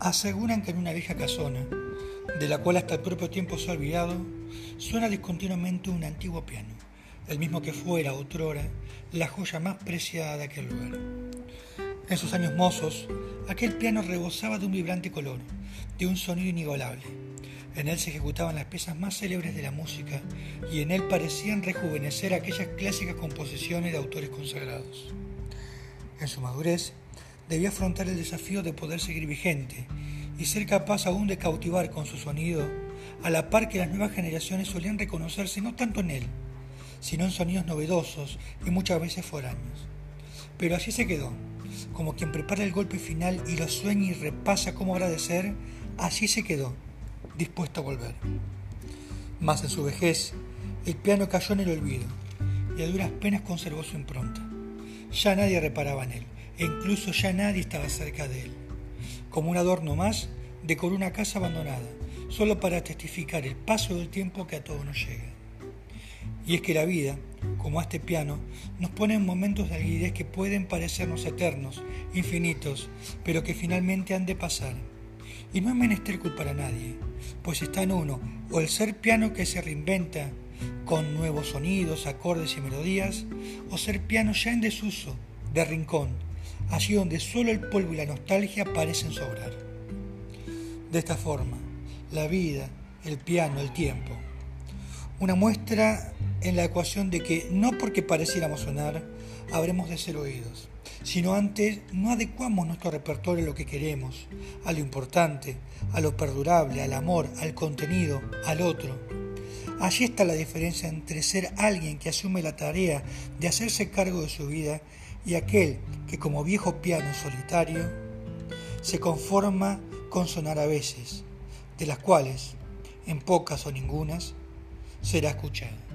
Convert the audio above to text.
Aseguran que en una vieja casona, de la cual hasta el propio tiempo se ha olvidado, suena discontinuamente un antiguo piano, el mismo que fuera otrora la joya más preciada de aquel lugar. En sus años mozos, aquel piano rebosaba de un vibrante color, de un sonido inigualable. En él se ejecutaban las piezas más célebres de la música y en él parecían rejuvenecer aquellas clásicas composiciones de autores consagrados. En su madurez, debía afrontar el desafío de poder seguir vigente y ser capaz aún de cautivar con su sonido, a la par que las nuevas generaciones solían reconocerse no tanto en él, sino en sonidos novedosos y muchas veces foráneos. Pero así se quedó, como quien prepara el golpe final y lo sueña y repasa cómo agradecer, así se quedó, dispuesto a volver. Mas en su vejez, el piano cayó en el olvido y a duras penas conservó su impronta. Ya nadie reparaba en él e incluso ya nadie estaba cerca de él. Como un adorno más, decoró una casa abandonada, solo para testificar el paso del tiempo que a todos nos llega. Y es que la vida, como este piano, nos pone en momentos de aguidez que pueden parecernos eternos, infinitos, pero que finalmente han de pasar. Y no es menester culpar a nadie, pues está en uno, o el ser piano que se reinventa con nuevos sonidos, acordes y melodías, o ser piano ya en desuso, de rincón, allí donde solo el polvo y la nostalgia parecen sobrar. De esta forma, la vida, el piano, el tiempo. Una muestra en la ecuación de que no porque pareciéramos sonar, habremos de ser oídos, sino antes no adecuamos nuestro repertorio a lo que queremos, a lo importante, a lo perdurable, al amor, al contenido, al otro. Allí está la diferencia entre ser alguien que asume la tarea de hacerse cargo de su vida y aquel que como viejo piano solitario se conforma con sonar a veces, de las cuales, en pocas o ningunas, será escuchado.